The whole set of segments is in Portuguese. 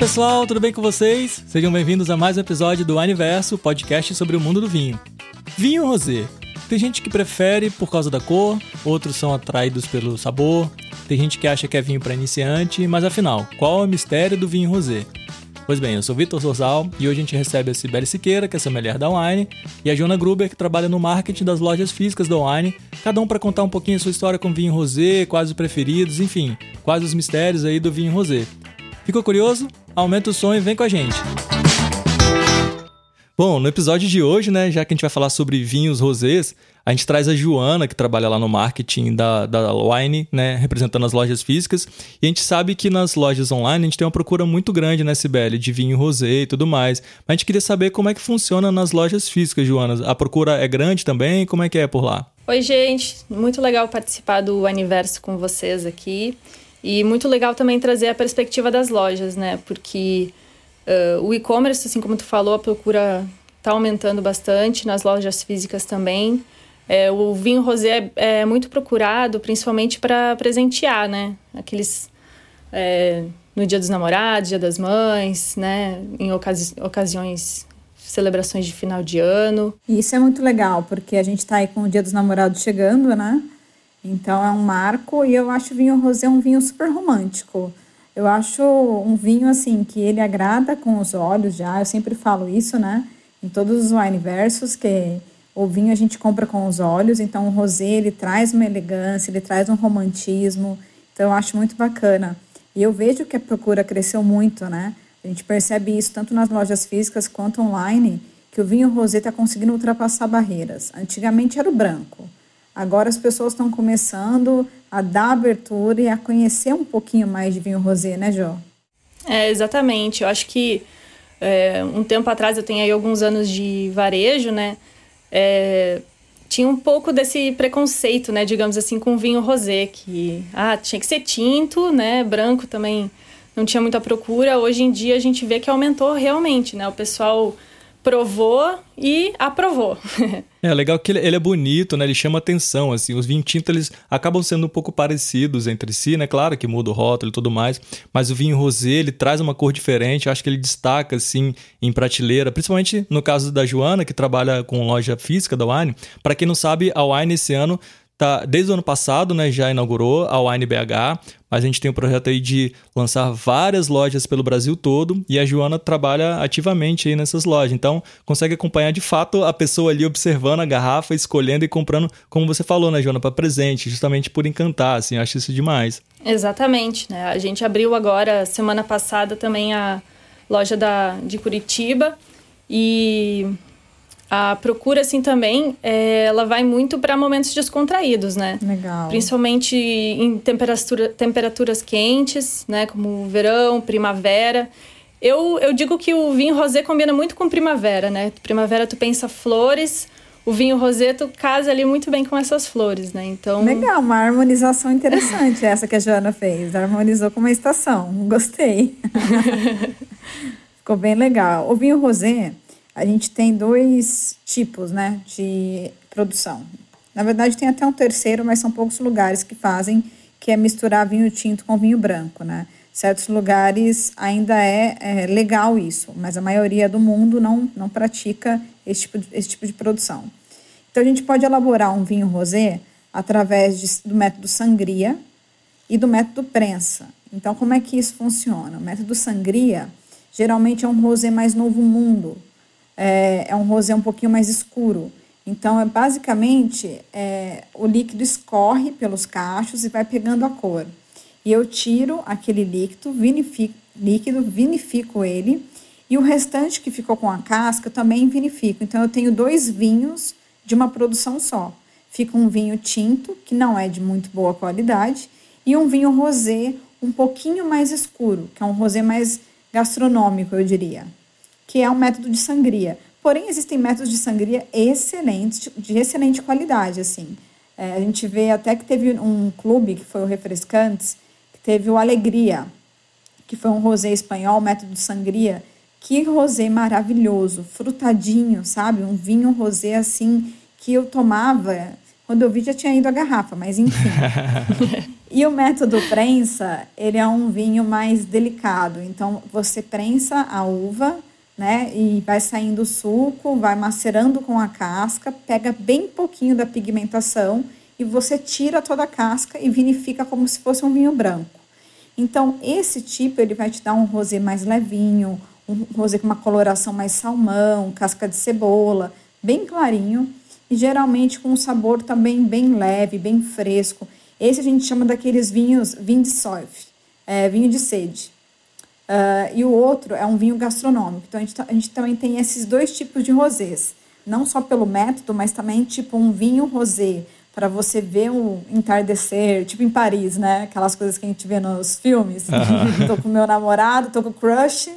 pessoal, tudo bem com vocês? Sejam bem-vindos a mais um episódio do Aniverso, podcast sobre o mundo do vinho. Vinho rosé. Tem gente que prefere por causa da cor, outros são atraídos pelo sabor, tem gente que acha que é vinho para iniciante, mas afinal, qual é o mistério do vinho rosé? Pois bem, eu sou Vitor Sorzal e hoje a gente recebe a Sibeli Siqueira, que é sommelier da Wine, e a Jona Gruber, que trabalha no marketing das lojas físicas da Wine, cada um para contar um pouquinho a sua história com vinho rosé, quais os preferidos, enfim, quais os mistérios aí do vinho rosé. Ficou curioso? Aumenta o som e vem com a gente. Bom, no episódio de hoje, né, já que a gente vai falar sobre vinhos rosés, a gente traz a Joana, que trabalha lá no marketing da, da Wine, né, representando as lojas físicas. E a gente sabe que nas lojas online a gente tem uma procura muito grande, né, Sibeli, de vinho rosé e tudo mais. Mas a gente queria saber como é que funciona nas lojas físicas, Joana. A procura é grande também? Como é que é por lá? Oi, gente. Muito legal participar do aniverso com vocês aqui. E muito legal também trazer a perspectiva das lojas, né? Porque uh, o e-commerce, assim como tu falou, a procura está aumentando bastante, nas lojas físicas também. É, o vinho rosé é, é muito procurado, principalmente para presentear, né? Aqueles... É, no Dia dos Namorados, Dia das Mães, né? Em ocasi ocasiões celebrações de final de ano. Isso é muito legal, porque a gente está aí com o Dia dos Namorados chegando, né? Então é um marco e eu acho o vinho rosé um vinho super romântico. Eu acho um vinho assim que ele agrada com os olhos já. Eu sempre falo isso, né? Em todos os wine versos que o vinho a gente compra com os olhos. Então o rosé ele traz uma elegância, ele traz um romantismo. Então eu acho muito bacana. E eu vejo que a procura cresceu muito, né? A gente percebe isso tanto nas lojas físicas quanto online, que o vinho rosé está conseguindo ultrapassar barreiras. Antigamente era o branco. Agora as pessoas estão começando a dar abertura e a conhecer um pouquinho mais de vinho rosé, né, Jô? É, exatamente. Eu acho que é, um tempo atrás, eu tenho aí alguns anos de varejo, né? É, tinha um pouco desse preconceito, né, digamos assim, com vinho rosé, que ah, tinha que ser tinto, né, branco também não tinha muita procura. Hoje em dia a gente vê que aumentou realmente, né? O pessoal provou e aprovou. é legal que ele, ele, é bonito, né? Ele chama atenção, assim. Os vinhos tintos, eles acabam sendo um pouco parecidos entre si, né? Claro que muda o rótulo e tudo mais, mas o vinho rosé, ele traz uma cor diferente. Acho que ele destaca, assim, em prateleira. Principalmente no caso da Joana, que trabalha com loja física da Wine. Para quem não sabe, a Wine esse ano tá desde o ano passado, né, já inaugurou a Wine BH, mas a gente tem um projeto aí de lançar várias lojas pelo Brasil todo e a Joana trabalha ativamente aí nessas lojas. Então, consegue acompanhar de fato a pessoa ali observando a garrafa, escolhendo e comprando, como você falou, né, Joana, para presente, justamente por encantar, assim, eu acho isso demais. Exatamente, né? A gente abriu agora semana passada também a loja da de Curitiba e a procura, assim, também, é, ela vai muito para momentos descontraídos, né? Legal. Principalmente em temperatura, temperaturas quentes, né? Como verão, primavera. Eu, eu digo que o vinho rosé combina muito com primavera, né? Primavera tu pensa flores, o vinho rosé tu casa ali muito bem com essas flores, né? Então... Legal, uma harmonização interessante essa que a Joana fez. Harmonizou com uma estação. Gostei. Ficou bem legal. O vinho rosé a gente tem dois tipos né, de produção. Na verdade, tem até um terceiro, mas são poucos lugares que fazem, que é misturar vinho tinto com vinho branco. Né? Certos lugares ainda é, é legal isso, mas a maioria do mundo não, não pratica esse tipo, de, esse tipo de produção. Então, a gente pode elaborar um vinho rosé através de, do método sangria e do método prensa. Então, como é que isso funciona? O método sangria geralmente é um rosé mais novo mundo, é, é um rosé um pouquinho mais escuro. Então, é basicamente, é, o líquido escorre pelos cachos e vai pegando a cor. E eu tiro aquele líquido, vinifico, líquido, vinifico ele, e o restante que ficou com a casca eu também vinifico. Então, eu tenho dois vinhos de uma produção só. Fica um vinho tinto, que não é de muito boa qualidade, e um vinho rosé um pouquinho mais escuro, que é um rosé mais gastronômico, eu diria que é um método de sangria. Porém, existem métodos de sangria excelentes, de excelente qualidade, assim. É, a gente vê até que teve um clube, que foi o Refrescantes, que teve o Alegria, que foi um rosé espanhol, método de sangria. Que rosé maravilhoso, frutadinho, sabe? Um vinho rosé, assim, que eu tomava... Quando eu vi, já tinha ido a garrafa, mas enfim. E o método prensa, ele é um vinho mais delicado. Então, você prensa a uva, né? E vai saindo o suco, vai macerando com a casca, pega bem pouquinho da pigmentação e você tira toda a casca e vinifica como se fosse um vinho branco. Então, esse tipo, ele vai te dar um rosé mais levinho, um rosé com uma coloração mais salmão, casca de cebola, bem clarinho e geralmente com um sabor também bem leve, bem fresco. Esse a gente chama daqueles vinhos, vinho de soif, é, vinho de sede. Uh, e o outro é um vinho gastronômico. Então a gente, a gente também tem esses dois tipos de rosés. Não só pelo método, mas também tipo um vinho rosé para você ver o entardecer, tipo em Paris, né? Aquelas coisas que a gente vê nos filmes. Uhum. tô com meu namorado, tô com o crush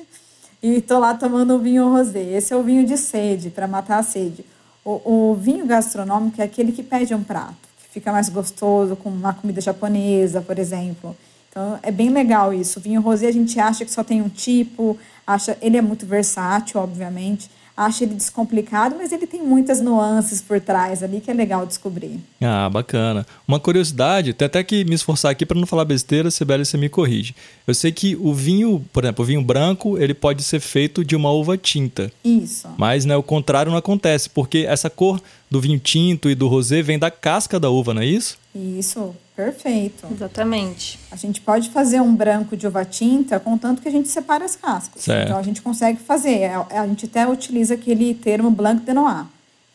e tô lá tomando o vinho rosé. Esse é o vinho de sede, para matar a sede. O, o vinho gastronômico é aquele que pede um prato fica mais gostoso com uma comida japonesa, por exemplo. Então é bem legal isso. O vinho rosé a gente acha que só tem um tipo, acha ele é muito versátil, obviamente, acha ele descomplicado, mas ele tem muitas nuances por trás ali que é legal descobrir. Ah, bacana. Uma curiosidade, tem até que me esforçar aqui para não falar besteira, Sibeli, você me corrige. Eu sei que o vinho, por exemplo, o vinho branco, ele pode ser feito de uma uva tinta. Isso. Mas né, o contrário não acontece, porque essa cor do vinho tinto e do rosé vem da casca da uva, não é isso? Isso, perfeito. Exatamente. A gente pode fazer um branco de uva tinta, contanto que a gente separe as cascas. Certo. Então a gente consegue fazer. É, a gente até utiliza aquele termo blanc de noir.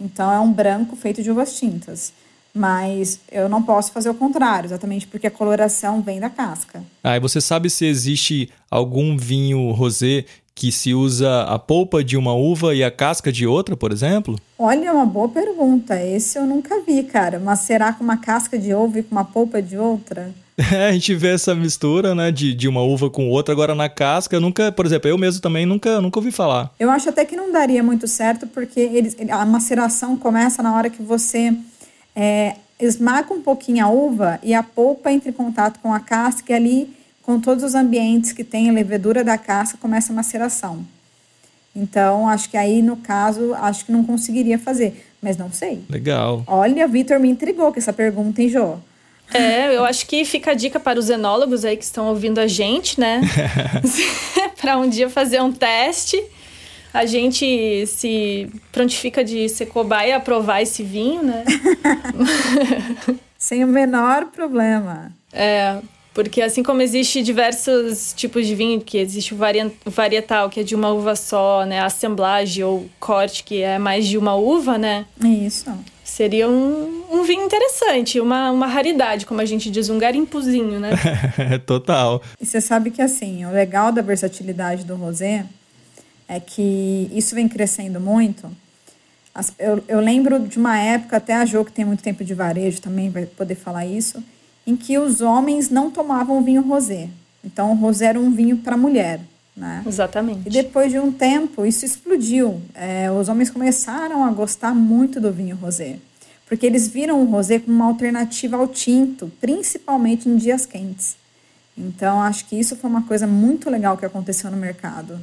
Então é um branco feito de uvas tintas. Mas eu não posso fazer o contrário, exatamente porque a coloração vem da casca. Ah, e você sabe se existe algum vinho rosé que se usa a polpa de uma uva e a casca de outra, por exemplo? Olha, uma boa pergunta. Esse eu nunca vi, cara. Mas será com uma casca de uva e com uma polpa de outra? É, a gente vê essa mistura, né, de, de uma uva com outra. Agora na casca, eu nunca, por exemplo, eu mesmo também nunca, nunca ouvi falar. Eu acho até que não daria muito certo, porque eles, a maceração começa na hora que você é, esmaga um pouquinho a uva e a polpa entra em contato com a casca e ali com todos os ambientes que tem a levedura da casca, começa a maceração. Então, acho que aí, no caso, acho que não conseguiria fazer. Mas não sei. Legal. Olha, Vitor me intrigou com essa pergunta, hein, Jô? É, eu acho que fica a dica para os enólogos aí que estão ouvindo a gente, né? para um dia fazer um teste. A gente se prontifica de ser cobaia e aprovar esse vinho, né? Sem o menor problema. É, porque assim como existe diversos tipos de vinho, que existe o varietal, que é de uma uva só, né? A assemblagem ou corte, que é mais de uma uva, né? Isso. Seria um, um vinho interessante, uma, uma raridade, como a gente diz, um garimpozinho, né? Total. E você sabe que assim, o legal da versatilidade do rosé é que isso vem crescendo muito. Eu, eu lembro de uma época, até a Jo, que tem muito tempo de varejo também, vai poder falar isso, em que os homens não tomavam vinho rosé. Então, o rosé era um vinho para mulher. Né? Exatamente. E depois de um tempo, isso explodiu. É, os homens começaram a gostar muito do vinho rosé, porque eles viram o rosé como uma alternativa ao tinto, principalmente em dias quentes. Então, acho que isso foi uma coisa muito legal que aconteceu no mercado.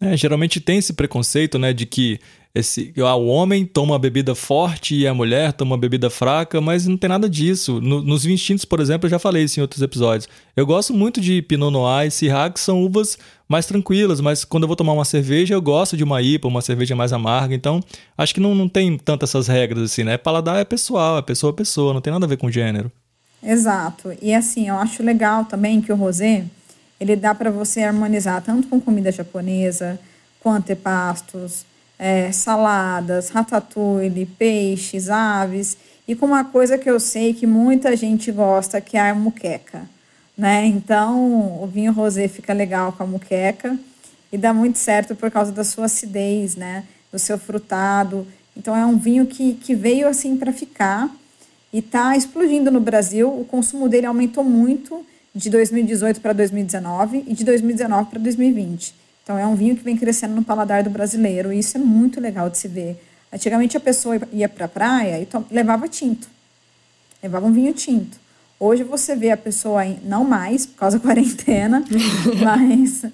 É, geralmente tem esse preconceito, né, de que esse, ah, o homem toma uma bebida forte e a mulher toma uma bebida fraca, mas não tem nada disso. No, nos vinhos tintos, por exemplo, eu já falei isso em outros episódios. Eu gosto muito de Pinot Noir e Syrah, que são uvas mais tranquilas, mas quando eu vou tomar uma cerveja, eu gosto de uma IPA, uma cerveja mais amarga. Então, acho que não, não tem tantas essas regras assim, né? Paladar é pessoal, é pessoa a pessoa, não tem nada a ver com gênero. Exato. E assim, eu acho legal também que o rosé ele dá para você harmonizar tanto com comida japonesa, com antepastos, é, saladas, ratatouille, peixes, aves, e com uma coisa que eu sei que muita gente gosta, que é a muqueca. Né? Então, o vinho rosé fica legal com a muqueca e dá muito certo por causa da sua acidez, né? do seu frutado. Então, é um vinho que, que veio assim para ficar e está explodindo no Brasil. O consumo dele aumentou muito de 2018 para 2019 e de 2019 para 2020. Então é um vinho que vem crescendo no paladar do brasileiro e isso é muito legal de se ver. Antigamente a pessoa ia para a praia e levava tinto, levava um vinho tinto. Hoje você vê a pessoa, não mais por causa da quarentena, mas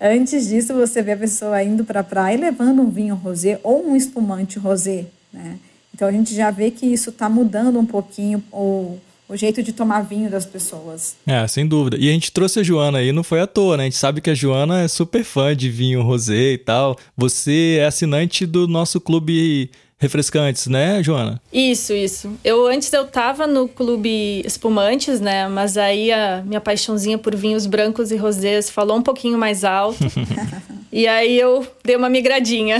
antes disso você vê a pessoa indo para a praia e levando um vinho rosé ou um espumante rosé, né? Então a gente já vê que isso está mudando um pouquinho o, o jeito de tomar vinho das pessoas. É, sem dúvida. E a gente trouxe a Joana aí, não foi à toa, né? A gente sabe que a Joana é super fã de vinho rosé e tal. Você é assinante do nosso clube refrescantes, né, Joana? Isso, isso. Eu antes eu tava no clube espumantes, né? Mas aí a minha paixãozinha por vinhos brancos e rosés falou um pouquinho mais alto. e aí eu dei uma migradinha.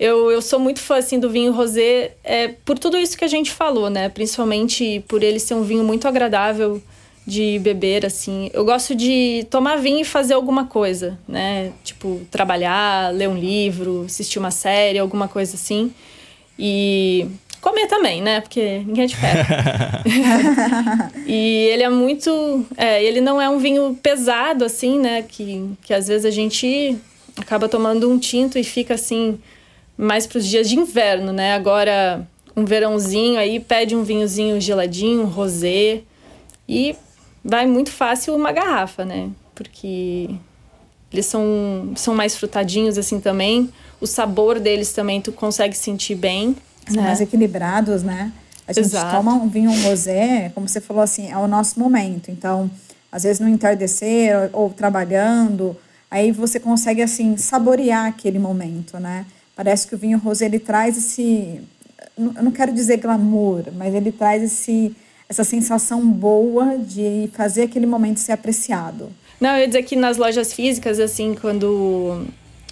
Eu, eu sou muito fã assim, do vinho rosé é, por tudo isso que a gente falou, né? Principalmente por ele ser um vinho muito agradável de beber, assim. Eu gosto de tomar vinho e fazer alguma coisa, né? Tipo, trabalhar, ler um livro, assistir uma série, alguma coisa assim. E comer também, né? Porque ninguém é de ferro. e ele é muito. É, ele não é um vinho pesado, assim, né? Que, que às vezes a gente acaba tomando um tinto e fica assim mais para os dias de inverno, né? Agora, um verãozinho aí, pede um vinhozinho geladinho, um rosé. E vai muito fácil uma garrafa, né? Porque eles são, são mais frutadinhos assim também. O sabor deles também tu consegue sentir bem. São né? mais equilibrados, né? A gente Exato. toma um vinho um rosé, como você falou assim, é o nosso momento. Então, às vezes no entardecer ou, ou trabalhando, aí você consegue assim saborear aquele momento, né? Parece que o vinho rosé ele traz esse, eu não quero dizer glamour, mas ele traz esse, essa sensação boa de fazer aquele momento ser apreciado. Não, eu ia dizer que nas lojas físicas, assim, quando.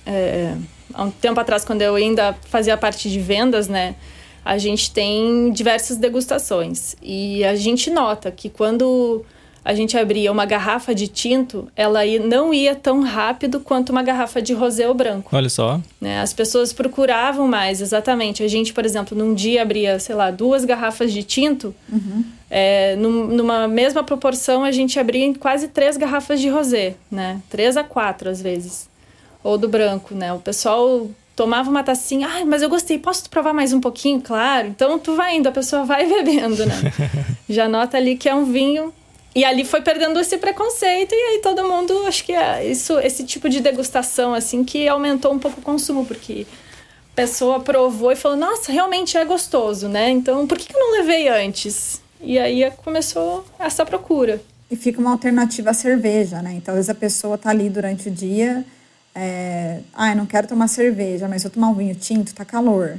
É, há um tempo atrás, quando eu ainda fazia parte de vendas, né? A gente tem diversas degustações. E a gente nota que quando a gente abria uma garrafa de tinto, ela não ia tão rápido quanto uma garrafa de rosé ou branco. Olha só. Né? As pessoas procuravam mais, exatamente. A gente, por exemplo, num dia abria, sei lá, duas garrafas de tinto. Uhum. É, num, numa mesma proporção, a gente abria quase três garrafas de rosé, né? Três a quatro, às vezes. Ou do branco, né? O pessoal tomava uma tacinha, ah, mas eu gostei, posso provar mais um pouquinho? Claro. Então tu vai indo, a pessoa vai bebendo, né? Já nota ali que é um vinho e ali foi perdendo esse preconceito e aí todo mundo, acho que é isso, esse tipo de degustação assim que aumentou um pouco o consumo, porque a pessoa provou e falou: "Nossa, realmente é gostoso, né? Então, por que, eu não levei antes?" E aí começou essa procura. E fica uma alternativa à cerveja, né? Então, às vezes a pessoa tá ali durante o dia, é... ah, eu não quero tomar cerveja, mas se eu tomar um vinho tinto, tá calor.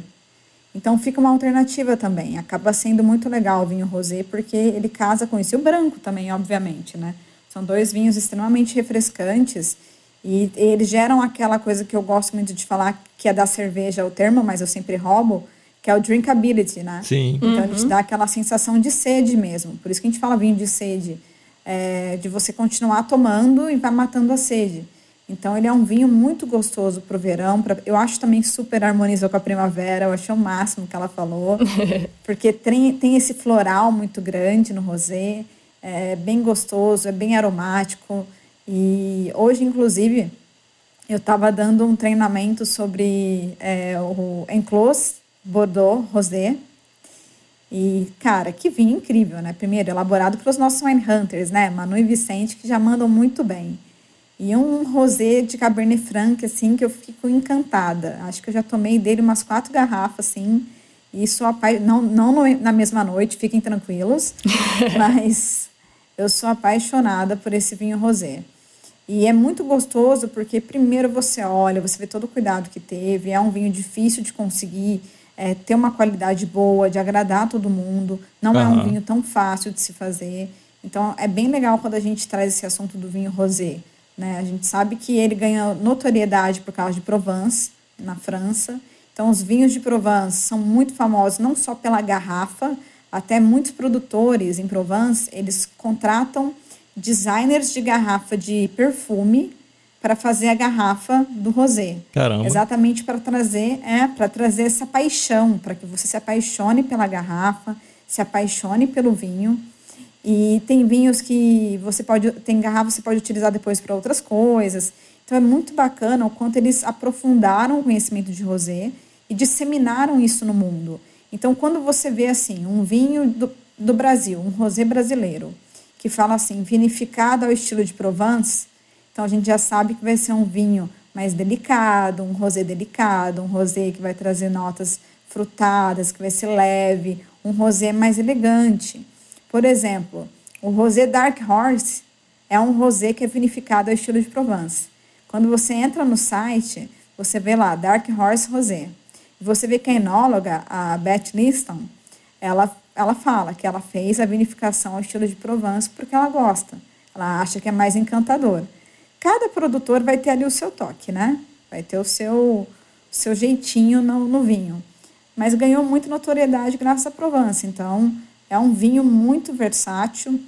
Então fica uma alternativa também. Acaba sendo muito legal o vinho rosé porque ele casa com isso. E o branco também, obviamente, né? São dois vinhos extremamente refrescantes e eles geram aquela coisa que eu gosto muito de falar, que é da cerveja o termo, mas eu sempre roubo, que é o drinkability, né? Sim. Então uhum. ele te dá aquela sensação de sede mesmo. Por isso que a gente fala vinho de sede. É, de você continuar tomando e vai matando a sede. Então ele é um vinho muito gostoso para o verão. Pra, eu acho também super harmonizou com a primavera. Eu achei o máximo que ela falou, porque tem, tem esse floral muito grande no rosé. É bem gostoso, é bem aromático. E hoje, inclusive, eu estava dando um treinamento sobre é, o Enclos Bordeaux Rosé. E, cara, que vinho incrível, né? Primeiro, elaborado pelos nossos wine hunters, né? Manu e Vicente, que já mandam muito bem. E um rosé de Cabernet Franc, assim, que eu fico encantada. Acho que eu já tomei dele umas quatro garrafas, assim. E sou apaixonada, não, não na mesma noite, fiquem tranquilos. mas eu sou apaixonada por esse vinho rosé. E é muito gostoso porque primeiro você olha, você vê todo o cuidado que teve. É um vinho difícil de conseguir é, ter uma qualidade boa, de agradar todo mundo. Não uhum. é um vinho tão fácil de se fazer. Então é bem legal quando a gente traz esse assunto do vinho rosé. Né? A gente sabe que ele ganha notoriedade por causa de Provence, na França. Então, os vinhos de Provence são muito famosos não só pela garrafa, até muitos produtores em Provence, eles contratam designers de garrafa de perfume para fazer a garrafa do rosé. Caramba. Exatamente para trazer, é, para trazer essa paixão, para que você se apaixone pela garrafa, se apaixone pelo vinho. E tem vinhos que você pode, tem garrafa você pode utilizar depois para outras coisas. Então é muito bacana o quanto eles aprofundaram o conhecimento de rosé e disseminaram isso no mundo. Então quando você vê assim, um vinho do, do Brasil, um rosé brasileiro, que fala assim, vinificado ao estilo de Provence, então a gente já sabe que vai ser um vinho mais delicado, um rosé delicado, um rosé que vai trazer notas frutadas, que vai ser leve, um rosé mais elegante. Por exemplo, o rosé Dark Horse é um rosé que é vinificado ao estilo de Provence. Quando você entra no site, você vê lá Dark Horse Rosé. Você vê que a enóloga, a Beth Liston, ela, ela fala que ela fez a vinificação ao estilo de Provence porque ela gosta. Ela acha que é mais encantador. Cada produtor vai ter ali o seu toque, né? Vai ter o seu, seu jeitinho no, no vinho. Mas ganhou muito notoriedade graças à Provence. Então, é um vinho muito versátil.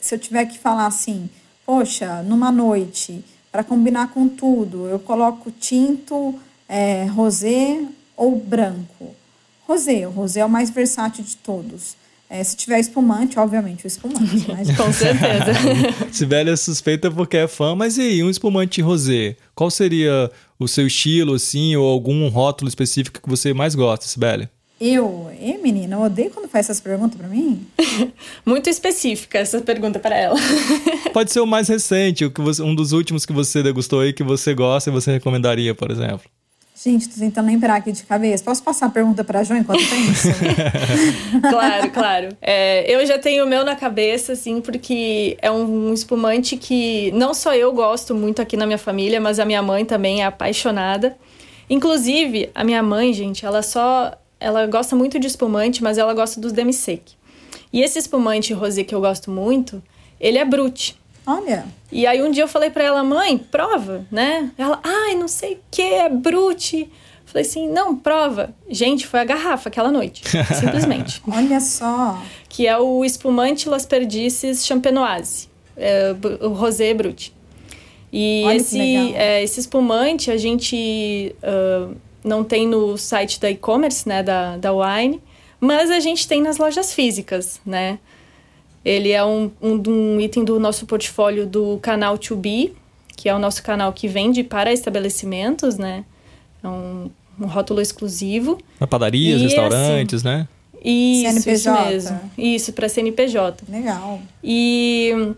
Se eu tiver que falar assim, poxa, numa noite, para combinar com tudo, eu coloco tinto, é, rosé ou branco. Rosé, o rosé é o mais versátil de todos. É, se tiver espumante, obviamente, o espumante. Mas... com certeza. Sibeli é suspeita porque é fã, mas e aí, um espumante rosé? Qual seria o seu estilo, assim, ou algum rótulo específico que você mais gosta, Sibeli? Eu, e menina, eu odeio quando faz essas perguntas para mim. Muito específica essa pergunta para ela. Pode ser o mais recente, o que você, um dos últimos que você degustou aí que você gosta e você recomendaria, por exemplo. Gente, tô tentando lembrar aqui de cabeça. Posso passar a pergunta para a Jo enquanto penso? claro, claro. É, eu já tenho o meu na cabeça, assim, porque é um espumante que não só eu gosto muito aqui na minha família, mas a minha mãe também é apaixonada. Inclusive, a minha mãe, gente, ela só ela gosta muito de espumante, mas ela gosta dos demi-sec. E esse espumante rosé que eu gosto muito, ele é brute. Olha. E aí um dia eu falei para ela, mãe, prova, né? Ela, ai, não sei o que, é brute. Falei assim, não, prova. Gente, foi a garrafa aquela noite, simplesmente. Olha só. Que é o espumante Las Perdices Champenoise, é, o rosé brute. E Olha esse, é, esse espumante a gente... Uh, não tem no site da e-commerce, né, da, da Wine, mas a gente tem nas lojas físicas, né? Ele é um, um, um item do nosso portfólio do canal 2B, que é o nosso canal que vende para estabelecimentos, né? É um, um rótulo exclusivo. Para padarias, e, restaurantes, assim, né? Isso, CNPJ. isso mesmo. Isso, para CNPJ. Legal. E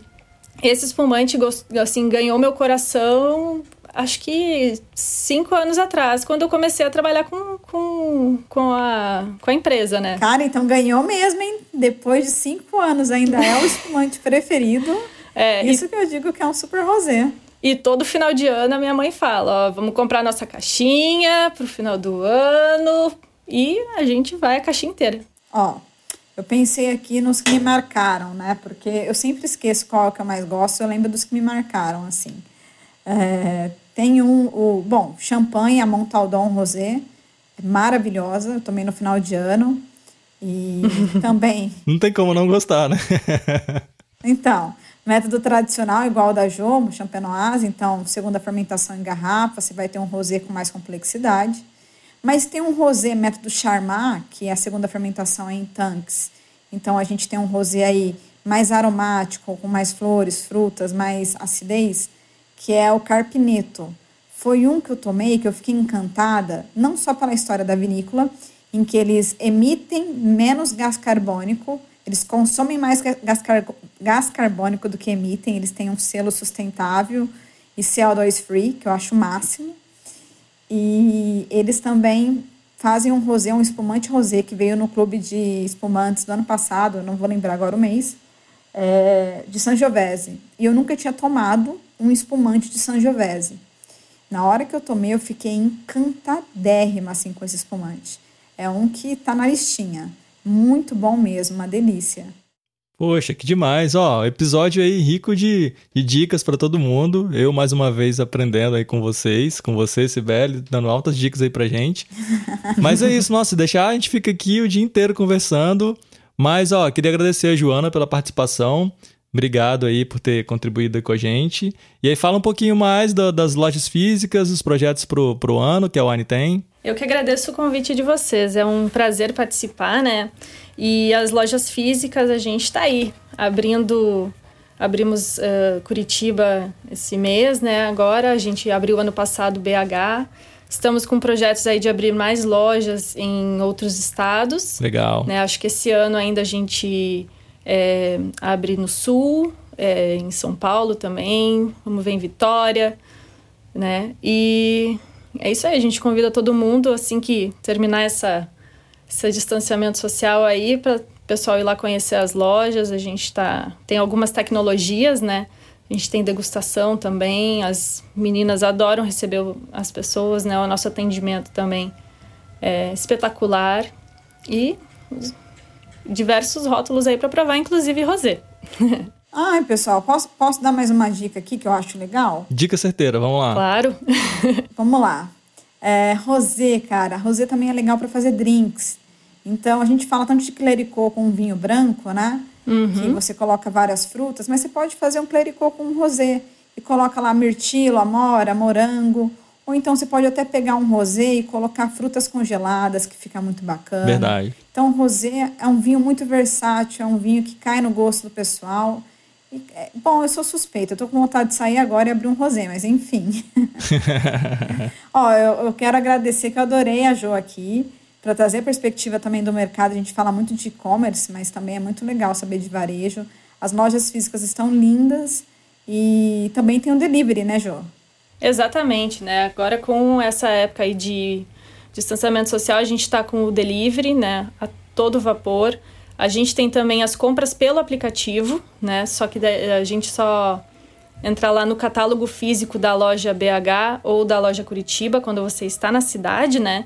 esse espumante, assim, ganhou meu coração acho que cinco anos atrás, quando eu comecei a trabalhar com, com, com, a, com a empresa, né? Cara, então ganhou mesmo, hein? Depois de cinco anos ainda é o espumante preferido. É, Isso e... que eu digo que é um super rosé. E todo final de ano a minha mãe fala, ó, vamos comprar nossa caixinha pro final do ano e a gente vai a caixinha inteira. Ó, eu pensei aqui nos que me marcaram, né? Porque eu sempre esqueço qual que eu mais gosto, eu lembro dos que me marcaram, assim. É, tem um, o, bom, champanhe, a Montaldon Rosé, maravilhosa, eu tomei no final de ano. E também. Não tem como não gostar, né? então, método tradicional igual ao da Jomo, Champenoise, então, segunda fermentação em garrafa, você vai ter um rosé com mais complexidade. Mas tem um rosé método Charmat, que é a segunda fermentação em tanques. Então, a gente tem um rosé aí mais aromático, com mais flores, frutas, mais acidez que é o Carpineto. Foi um que eu tomei que eu fiquei encantada, não só pela história da vinícola, em que eles emitem menos gás carbônico, eles consomem mais gás, car gás carbônico do que emitem, eles têm um selo sustentável e CO2 free, que eu acho o máximo. E eles também fazem um rosé, um espumante rosé que veio no clube de espumantes do ano passado, não vou lembrar agora o mês, é, de Sangiovese. E eu nunca tinha tomado um espumante de Sangiovese. Na hora que eu tomei, eu fiquei encantadérrima assim, com esse espumante. É um que tá na listinha. Muito bom mesmo, uma delícia. Poxa, que demais. Ó, episódio aí rico de, de dicas para todo mundo. Eu, mais uma vez, aprendendo aí com vocês, com você, Sibeli, dando altas dicas aí pra gente. Mas é isso, nossa, deixar a gente fica aqui o dia inteiro conversando. Mas, ó, queria agradecer a Joana pela participação. Obrigado aí por ter contribuído com a gente. E aí fala um pouquinho mais do, das lojas físicas, os projetos pro, pro ano que a Wine tem. Eu que agradeço o convite de vocês. É um prazer participar, né? E as lojas físicas, a gente está aí, abrindo... Abrimos uh, Curitiba esse mês, né? Agora a gente abriu ano passado BH. Estamos com projetos aí de abrir mais lojas em outros estados. Legal. Né? Acho que esse ano ainda a gente é, abre no Sul, é, em São Paulo também, vamos ver em Vitória, né? E é isso aí, a gente convida todo mundo, assim que terminar essa, esse distanciamento social aí, para pessoal ir lá conhecer as lojas. A gente tá, tem algumas tecnologias, né? A gente tem degustação também. As meninas adoram receber as pessoas, né? O nosso atendimento também é espetacular. E diversos rótulos aí para provar, inclusive rosé. Ai, pessoal, posso, posso dar mais uma dica aqui que eu acho legal? Dica certeira, vamos lá. Claro. vamos lá. É, rosé, cara. Rosé também é legal para fazer drinks. Então, a gente fala tanto de clericô com vinho branco, né? Uhum. Que você coloca várias frutas, mas você pode fazer um clericô com um rosé e coloca lá mirtilo, amora, morango. Ou então você pode até pegar um rosé e colocar frutas congeladas, que fica muito bacana. Verdade. Então, o rosé é um vinho muito versátil, é um vinho que cai no gosto do pessoal. E, é, bom, eu sou suspeita, eu tô com vontade de sair agora e abrir um rosé, mas enfim. Ó, eu, eu quero agradecer que eu adorei a Jo aqui para trazer a perspectiva também do mercado. A gente fala muito de e-commerce, mas também é muito legal saber de varejo. As lojas físicas estão lindas e também tem o um delivery, né, Jô? Exatamente, né? Agora com essa época aí de distanciamento social, a gente está com o delivery, né, a todo vapor. A gente tem também as compras pelo aplicativo, né? Só que a gente só entrar lá no catálogo físico da loja BH ou da loja Curitiba quando você está na cidade, né?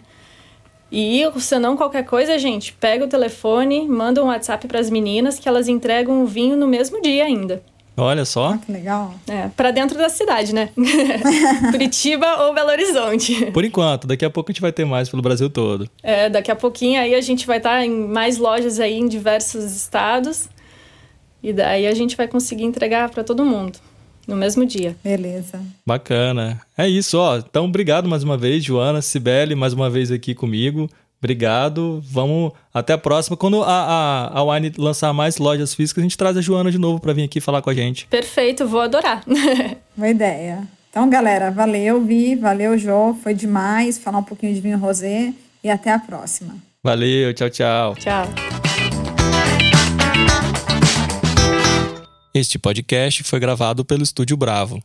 E se não qualquer coisa, gente, pega o telefone, manda um WhatsApp para as meninas que elas entregam o vinho no mesmo dia ainda. Olha só. Ah, que legal. É, para dentro da cidade, né? Curitiba ou Belo Horizonte. Por enquanto, daqui a pouco a gente vai ter mais pelo Brasil todo. É, daqui a pouquinho aí a gente vai estar tá em mais lojas aí em diversos estados. E daí a gente vai conseguir entregar para todo mundo no mesmo dia. Beleza. Bacana. É isso, ó. Então, obrigado mais uma vez, Joana, Cibele, mais uma vez aqui comigo. Obrigado. Vamos até a próxima. Quando a, a, a Wine lançar mais lojas físicas, a gente traz a Joana de novo para vir aqui falar com a gente. Perfeito, vou adorar. Boa ideia. Então, galera, valeu, Vi, valeu, Jô. Foi demais falar um pouquinho de vinho rosé e até a próxima. Valeu, tchau, tchau. Tchau. Este podcast foi gravado pelo Estúdio Bravo.